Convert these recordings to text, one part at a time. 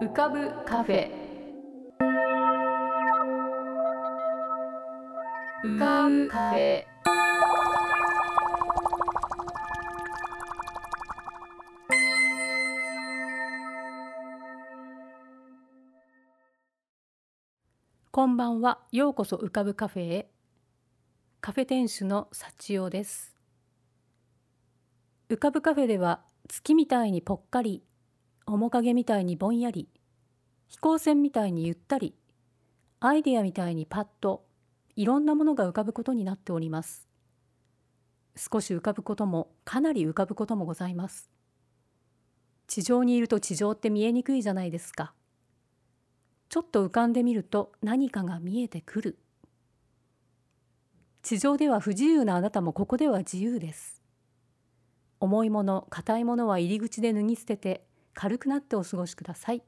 浮かぶカフェ。浮かぶカフェ。こんばんは。ようこそ浮かぶカフェへ。カフェ店主の幸代です。浮かぶカフェでは月みたいにぽっかり面影みたいにぼんやり飛行船みたいにゆったりアイデアみたいにパッといろんなものが浮かぶことになっております。少し浮かぶこともかなり浮かぶこともございます。地上にいると地上って見えにくいじゃないですか。ちょっと浮かんでみると何かが見えてくる。地上では不自由なあなたもここでは自由です。重いもの硬いものは入り口で脱ぎ捨てて軽くなってお過ごしください。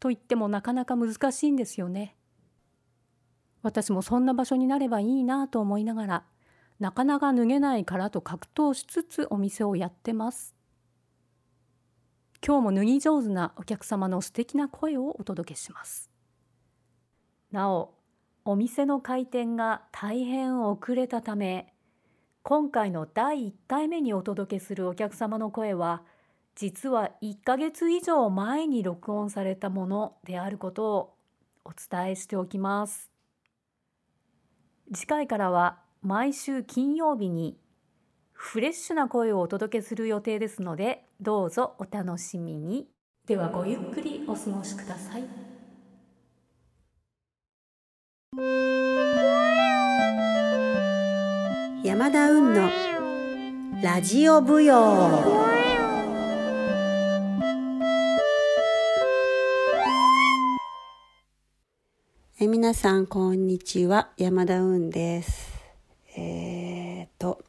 と言ってもなかなか難しいんですよね。私もそんな場所になればいいなと思いながらなかなか脱げないからと格闘しつつお店をやってます。今日も脱ぎ上手なお客様の素敵な声をお届けします。なおお店の開店が大変遅れたため今回の第1回目にお届けするお客様の声は実は1ヶ月以上前に録音されたものであることをお伝えしておきます。次回からは毎週金曜日にフレッシュな声をお届けする予定ですのでどうぞお楽しみに。ではごゆっくりお過ごしください。山田運のラジオ舞踊。え皆さんこんにちは。山田運です。えー、っと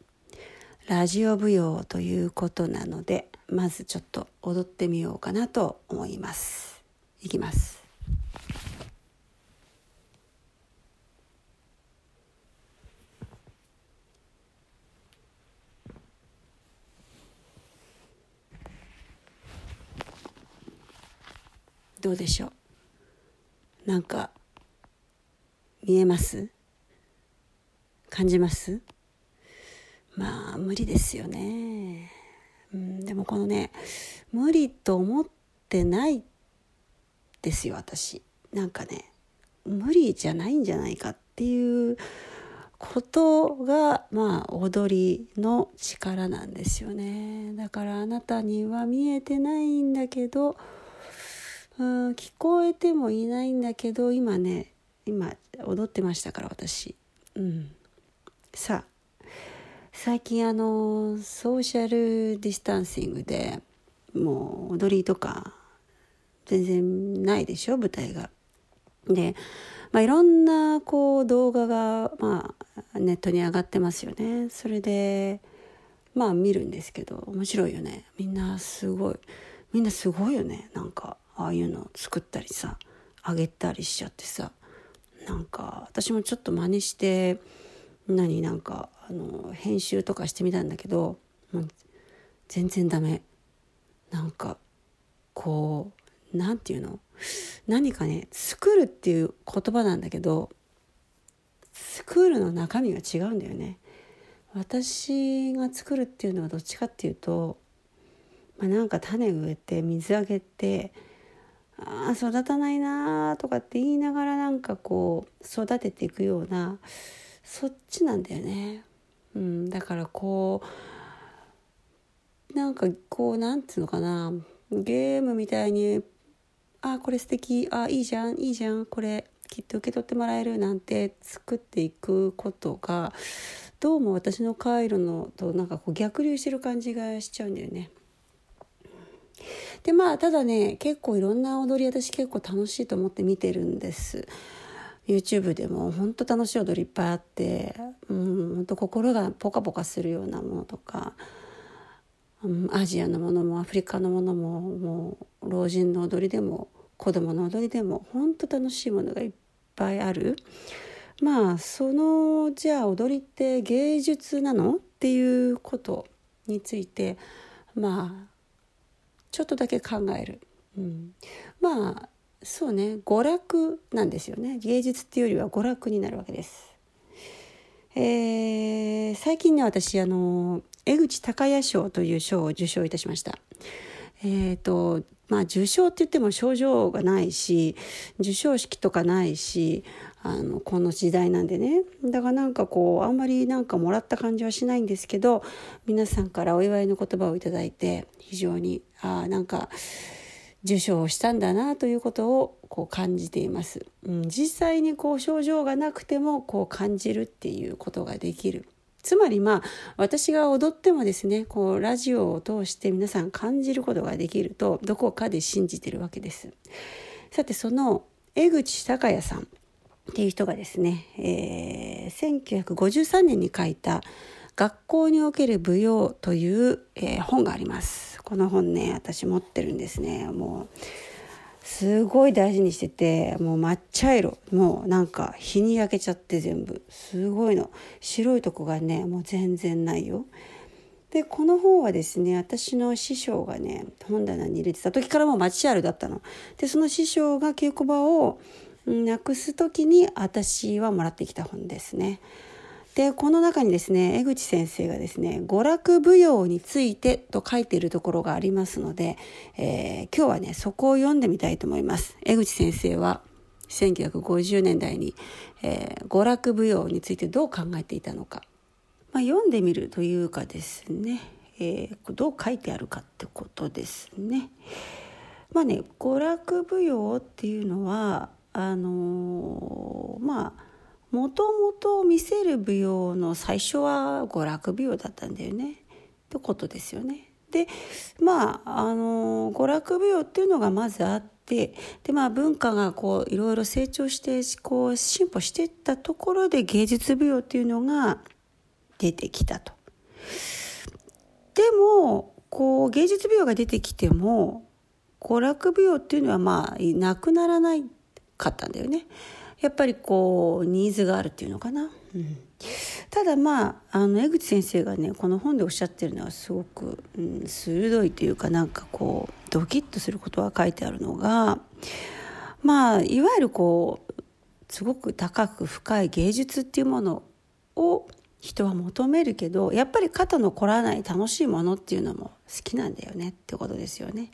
ラジオ舞踊ということなのでまずちょっと踊ってみようかなと思います。いきます。どうでしょう？なんか見えます？感じます？まあ無理ですよね、うん、でもこのね無理と思ってないですよ私。なんかね無理じゃないんじゃないかっていうことがまあ踊りの力なんですよね。だからあなたには見えてないんだけどうん聞こえてもいないんだけど今ね今踊ってましたから私。うん。さあ最近あのソーシャルディスタンシングでもう踊りとか全然ないでしょ舞台が。で、まあ、いろんなこう動画が、まあ、ネットに上がってますよね。それでまあ見るんですけど面白いよね。みんなすごい。みんなすごいよね。なんかああいうの作ったりさあげたりしちゃってさ。なんか私もちょっと真似して何なんかあの編集とかしてみたんだけど全然ダメ。なんかこう何て言うの？何かね作るっていう言葉なんだけど作るの中身が違うんだよね。私が作るっていうのはどっちかっていうと、まあ、なんか種植えて水あげてあ育たないなとかって言いながらなんかこう育てていくようなそっちなんだよね。うん、だからこうなんかこうなんつうのかなゲームみたいに「あこれ素敵あいいじゃんいいじゃんこれきっと受け取ってもらえる」なんて作っていくことがどうも私の回路のとなんかこう逆流してる感じがしちゃうんだよね。でまあただね結構いろんな踊り私結構楽しいと思って見てるんです。YouTube でも本当楽しい踊りいっぱいあってうん本当心がポカポカするようなものとか、うん、アジアのものもアフリカのものももう老人の踊りでも子供の踊りでも本当楽しいものがいっぱいある。まあそのじゃあ踊りって芸術なの？っていうことについてまあちょっとだけ考える、うん、まあそうね娯楽なんですよね芸術っていうよりは娯楽になるわけです。えー、最近ね私あの江口隆也賞という賞を受賞いたしました。えーとまあ、受賞って言っても症状がないし授賞式とかないしあのこの時代なんでね。だからなんかこうあんまりなんかもらった感じはしないんですけど皆さんからお祝いの言葉をいただいて非常にあなんか受賞したんだなということをこう感じています、うん、実際にこう症状がなくてもこう感じるっていうことができる。つまりまあ私が踊ってもですねこうラジオを通して皆さん感じることができるとどこかで信じてるわけです。さてその江口隆也さん。っていう人がですね、えー、1953年に書いた「学校における舞踊」という、えー、本があります。この本ね私持ってるんですね。もうすごい大事にしててもう抹茶色。もうなんか日に焼けちゃって全部。すごいの。白いとこがねもう全然ないよ。でこの本はですね私の師匠がね本棚に入れてた時からもうマチュアルだったの。でその師匠が稽古場をなくす時に私はもらってきた本ですね。でこの中にですね江口先生がですね娯楽舞踊についてと書いているところがありますので、えー、今日はねそこを読んでみたいと思います。江口先生は1950年代に、えー、娯楽舞踊についてどう考えていたのか、まあ、読んでみるというかですね、えー、どう書いてあるかってことですね。まあね娯楽舞踊っていうのはあの、まあもともと見せる舞踊の最初は娯楽舞踊だったんだよねってことですよね。でまああの娯楽舞踊っていうのがまずあってでまあ文化がこういろいろ成長してこう進歩していったところで芸術舞踊っていうのが出てきたと。でもこう芸術舞踊が出てきても娯楽舞踊っていうのはまあなくならないかったんだよね。やっぱりこうニーズがあるっていうのかな。うん、ただまああの江口先生がねこの本でおっしゃってるのはすごく、うん、鋭いというかなんかこうドキッとすることが書いてあるのがまあいわゆるこうすごく高く深い芸術っていうものを人は求めるけどやっぱり肩の凝らない楽しいものっていうのも好きなんだよねってことですよね。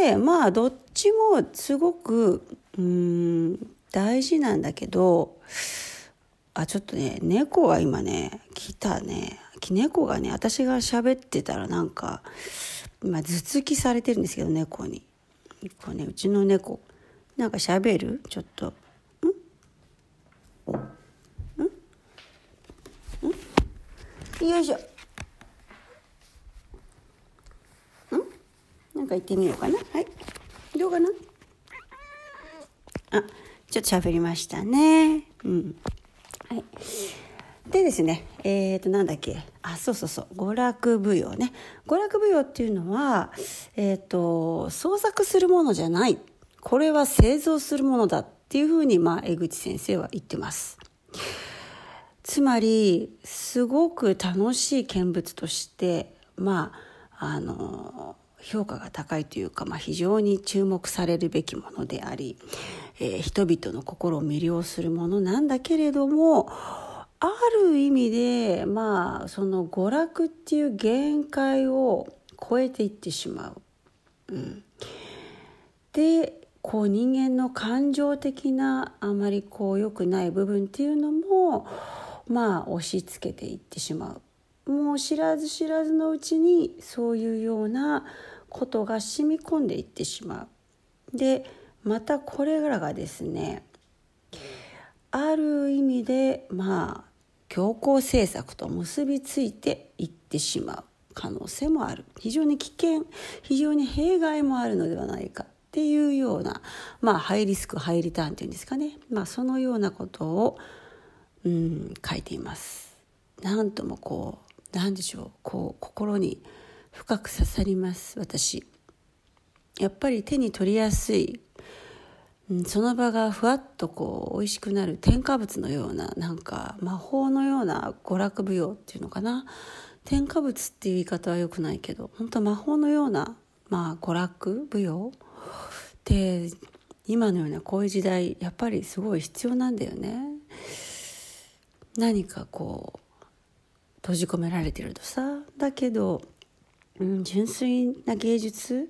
でまあどっちもすごくうん大事なんだけどあちょっとね猫が今ね来たね。猫がね私が喋ってたらなんか今頭突きされてるんですけど猫に。こうねうちの猫。なんか喋る？ちょっと。ん？ん？ん？よいしょ。うん？なんか言ってみようかな。はい。どうかな？あちょっと喋りましたね。うん。はい。でですね、えっ、ー、と、なんだっけ？あ、そうそうそう。娯楽舞踊ね。娯楽舞踊っていうのは、えっ、ー、と、創作するものじゃない。これは製造するものだっていうふうに、まあ、江口先生は言ってます。つまり、すごく楽しい見物として、まあ、あの、評価が高いというか、まあ、非常に注目されるべきものであり、えー、人々の心を魅了するものなんだけれどもある意味でまあその娯楽っていう限界を超えていってしまう。うん、でこう人間の感情的なあまりこう良くない部分っていうのもまあ押し付けていってしまう。もう知らず知らずのうちにそういうようなことが染み込んでいってしまう。でまたこれらがですねある意味でまあ強行政策と結びついていってしまう可能性もある非常に危険非常に弊害もあるのではないかっていうようなまあハイリスクハイリターンっていうんですかねまあそのようなことを、うん、書いています。なんともこうなんでしょうこう心に深く刺さります私。やっぱり手に取りやすい、うん、その場がふわっとこう美味しくなる添加物のようななんか魔法のような娯楽舞踊っていうのかな。添加物っていう言い方はよくないけど本当魔法のようなまあ娯楽舞踊。って今のようなこういう時代やっぱりすごい必要なんだよね。何かこう閉じ込められてるとさ。だけど、うん、純粋な芸術？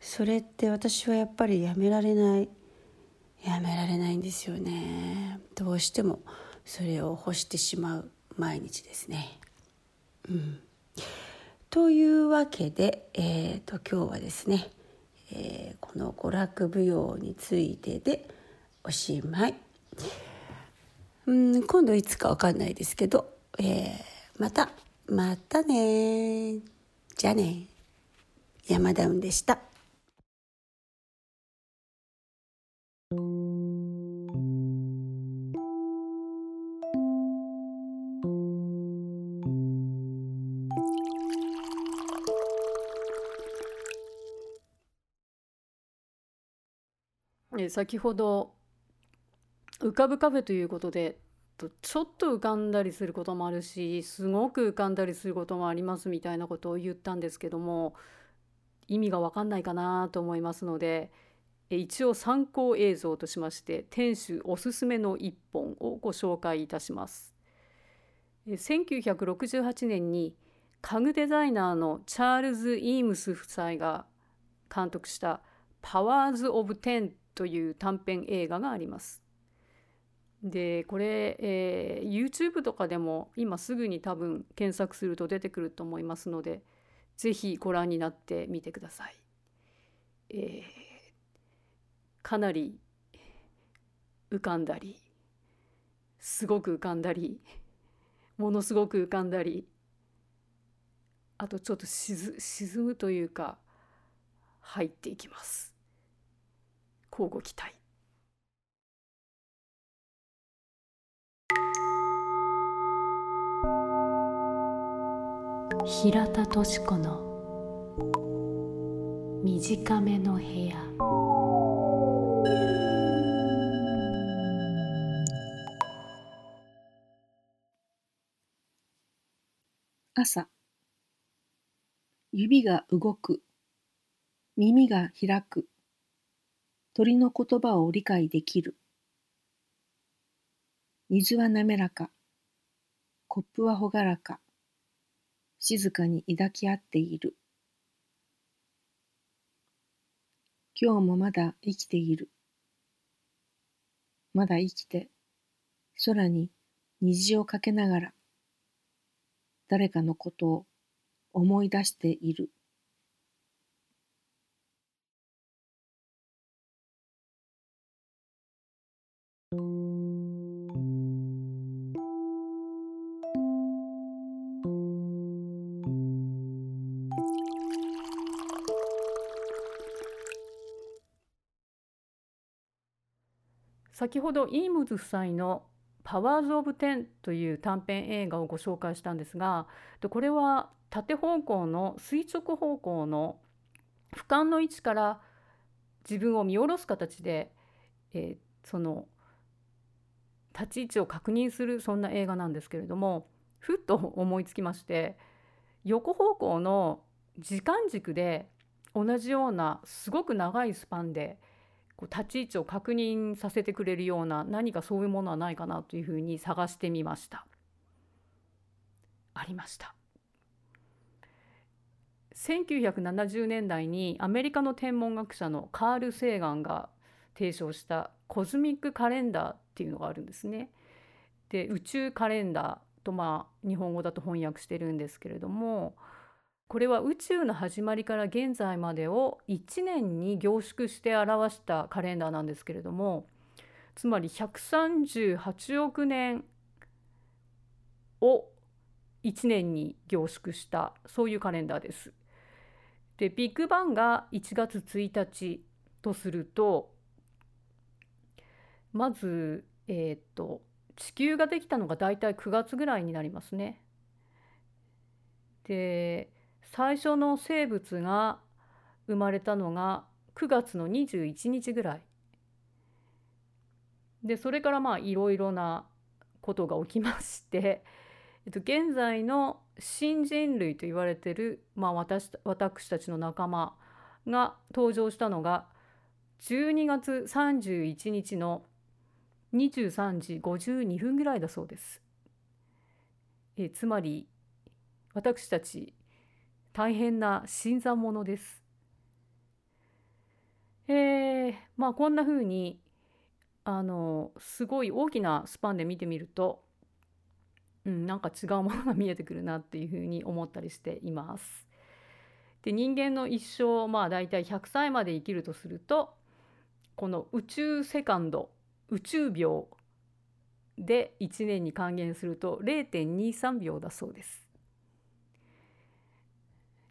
それって私はやっぱりやめられない。やめられないんですよね。どうしてもそれを欲してしまう毎日ですね。うん、というわけで、えーと、今日はですね、えー、この娯楽舞踊についてでおしまい。うん今度いつか分かんないですけど、えー、またまたねじゃあね山田雲でした。先ほど浮かぶカフェということでちょっと浮かんだりすることもあるしすごく浮かんだりすることもありますみたいなことを言ったんですけども意味が分かんないかなと思いますので一応参考映像としまして店主おすすめの一本をご紹介いたします。1968年に家具デザイナーのチャールズ・イームス夫妻が監督した「パワーズ・オブ・テン」という短編映画があります。でこれ、えー、YouTube とかでも今すぐに多分検索すると出てくると思いますので是非ご覧になってみてください。えー、かなり浮かんだりすごく浮かんだりものすごく浮かんだりあとちょっと沈むというか入っていきます。交互期待平田敏子の短めの部屋朝指が動く耳が開く鳥の言葉を理解できる。水は滑らか。コップは朗らか。静かに抱き合っている。今日もまだ生きている。まだ生きて、空に虹をかけながら、誰かのことを思い出している。先ほどイームズ夫妻の「パワーズ・オブ・テン」という短編映画をご紹介したんですがこれは縦方向の垂直方向の俯瞰の位置から自分を見下ろす形で、えー、その立ち位置を確認するそんな映画なんですけれどもふっと思いつきまして横方向の時間軸で同じようなすごく長いスパンでこう立ち位置を確認させてくれるような何かそういうものはないかなというふうに探してみました。ありました。1970年代にアメリカの天文学者のカール・セーガンが提唱したコズミックカレンダーっていうのがあるんですね。で宇宙カレンダーとまあ日本語だと翻訳してるんですけれどもこれは宇宙の始まりから現在までを1年に凝縮して表したカレンダーなんですけれどもつまり138億年を1年に凝縮したそういうカレンダーです。でビッグバンが1月1日とするとまず、えー、っと地球ができたのがだいたい9月ぐらいになりますね。で最初の生物が生まれたのが9月の21日ぐらいでそれからまあいろいろなことが起きまして、えっと、現在の新人類と言われてる、まあ私、私たちの仲間が登場したのが12月31日の23時52分ぐらいだそうです。えつまり私たち大変な新参者です。えー、まあこんな風にあのすごい大きなスパンで見てみると、うん、なんか違うものが見えてくるなっていう風に思ったりしています。で人間の一生まあ大体100歳まで生きるとするとこの宇宙セカンド宇宙秒で1年に還元すると0.23秒だそうです。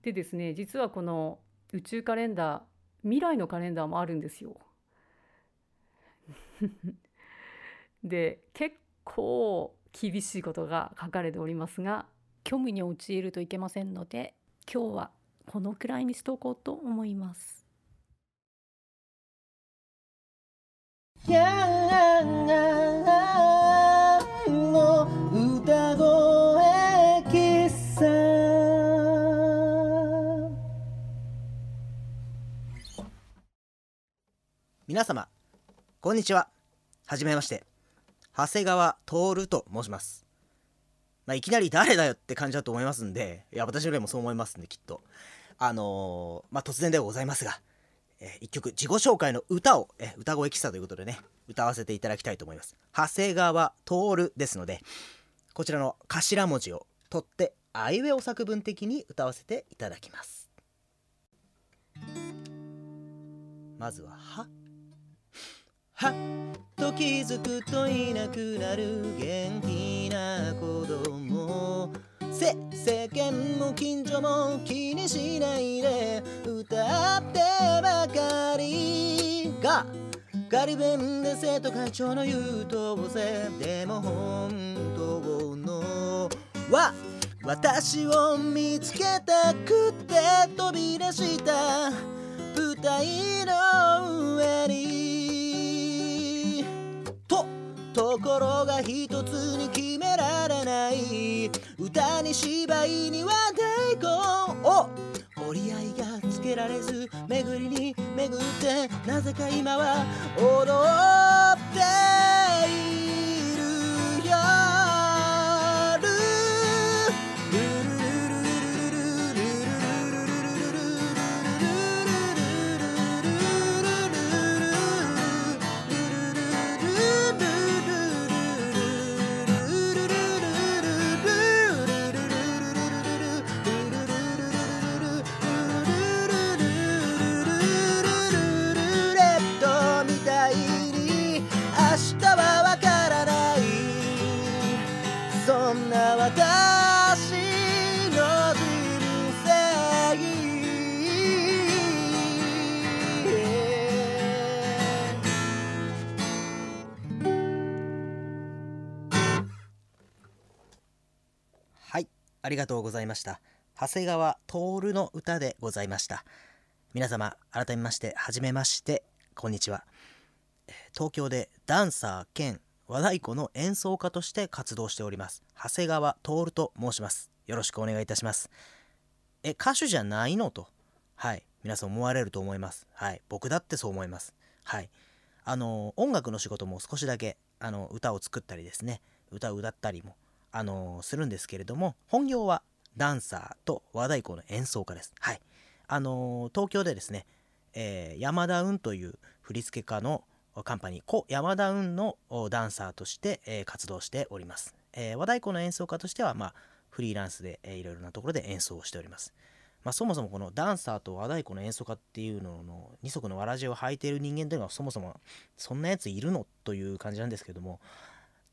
でですね実はこの宇宙カレンダー未来のカレンダーもあるんですよ。で結構厳しいことが書かれておりますが虚無に陥るといけませんので今日はこのくらいにしとこうと思います。皆様こんにちは。はじめまして。長谷川徹と申します。まあ、いきなり誰だよって感じだと思いますんでいや私の例もそう思いますんできっと。あのー、まあ、突然ではございますが、え、一曲自己紹介の歌を、え、歌声喫茶ということでね歌わせていただきたいと思います。長谷川徹ですのでこちらの頭文字を取ってあいうえお作文的に歌わせていただきます。まずは「は」はっと気づくといなくなる元気な子供せ世間も近所も気にしないで歌ってばかりがガリ弁で生徒会長の優等生でも本当のは私を見つけたくて飛び出した舞台の上にところが一つに決められない歌に芝居には抵抗。を折り合いがつけられず巡りに巡ってなぜか今は踊っている。りがとうございました。長谷川徹の歌でございました。皆様改めましてはじめましてこんにちは。東京でダンサー兼和太鼓の演奏家として活動しております長谷川徹と申します。よろしくお願いいたします。え歌手じゃないのと。はい。皆さん思われると思います。はい。僕だってそう思います。はい。あの音楽の仕事も少しだけあの歌を作ったりですね。歌を歌ったりもあのするんですけれども本業はダンサーと和太鼓の演奏家です。はい。あの東京でですね、えー、山田運という振付家のカンパニー、故山田運のダンサーとして、え、活動しております。え、和太鼓の演奏家としては、まあ、フリーランスで、えー、いろいろなところで演奏をしております。まあ、そもそもこのダンサーと和太鼓の演奏家っていうのの二足のわらじを履いている人間というのはそもそもそんなやついるの？という感じなんですけども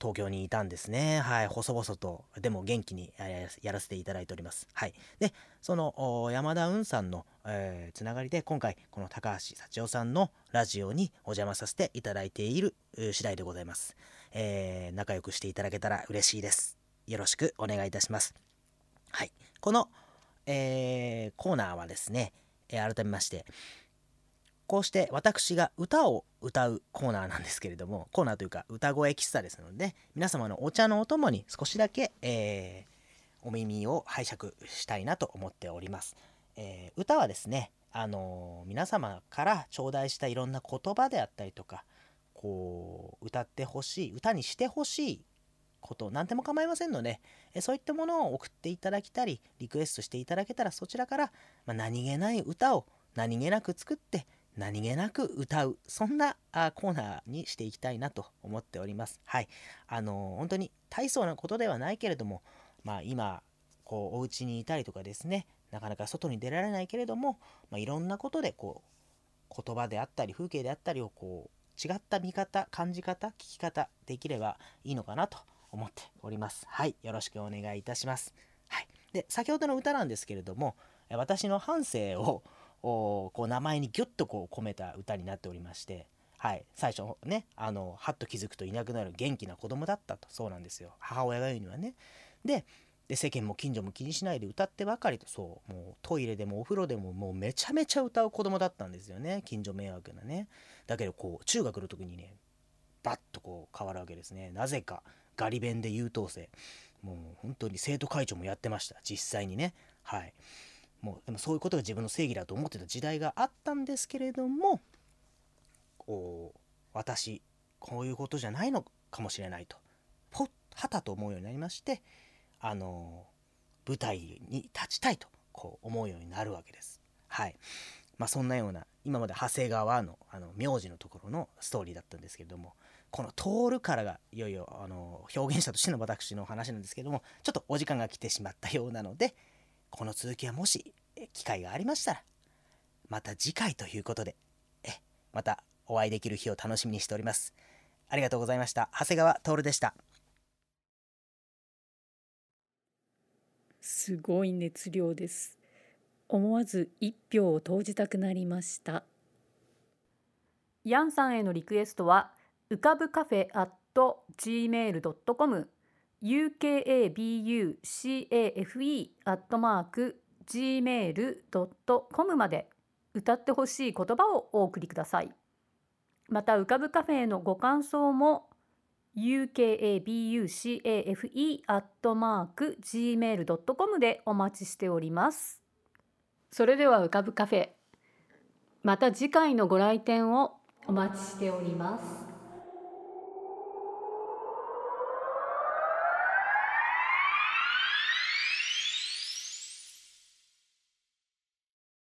東京にいたんですね。はい、細々と、でも元気にやらせていただいております。はい。で、その山田雲さんの、えー、つながりで、今回、この高橋幸代さんのラジオにお邪魔させていただいている次第でございます。えー、仲良くしていただけたら嬉しいです。よろしくお願いいたします。はい。この、えー、コーナーはですね、え改めまして、こうして私が歌を歌うコーナーなんですけれどもコーナーというか歌声喫茶ですので皆様のお茶のお供に少しだけ、えー、お耳を拝借したいなと思っております、えー、歌はですねあの皆様から頂戴したいろんな言葉であったりとかこう歌ってほしい歌にしてほしいこと何でも構いませんのでそういったものを送っていただきたりリクエストしていただけたらそちらから、まあ、何気ない歌を何気なく作って何気なく歌うそんなあコーナーにしていきたいなと思っております。はい。あの本当に大層なことではないけれどもまあ今こうお家にいたりとかですねなかなか外に出られないけれども、まあ、いろんなことでこう言葉であったり風景であったりをこう違った見方感じ方聞き方できればいいのかなと思っております。はい。よろしくお願いいたします。はい。で先ほどの歌なんですけれども私の半生をこう名前にギュッとこう込めた歌になっておりましてはい。最初ねあのはっと気づくといなくなる元気な子供だったとそうなんですよ。母親が言うにはね。でで世間も近所も気にしないで歌ってばかりとそうもうトイレでもお風呂でももうめちゃめちゃ歌う子供だったんですよね。近所迷惑なね。だけどこう中学の時にねバッとこう変わるわけですね。なぜかガリ弁で優等生。もう本当に生徒会長もやってました。実際にね。はい。もうでもそういうことが自分の正義だと思ってた時代があったんですけれどもこう私こういうことじゃないのかもしれないとポッはたと思うようになりましてあの舞台に立ちたいとこう思うようになるわけです。はいまあ、そんなような今まで長谷川のあの名字のところのストーリーだったんですけれどもこの「通る」からがいよいよあの表現者としての私の話なんですけどもちょっとお時間が来てしまったようなのでこの続きはもし機会がありましたらまた次回ということでえまたお会いできる日を楽しみにしております。ありがとうございました。長谷川徹でした。すごい熱量です思わず一票を投じたくなりましたヤンさんへのリクエストは浮かぶカフェ at gmail.com ukabucafe.gmail.com まで歌ってほしい言葉をお送りくださいまた浮かぶカフェへのご感想も ukabucafe.gmail.com でお待ちしております。それでは浮かぶカフェまた次回のご来店をお待ちしております。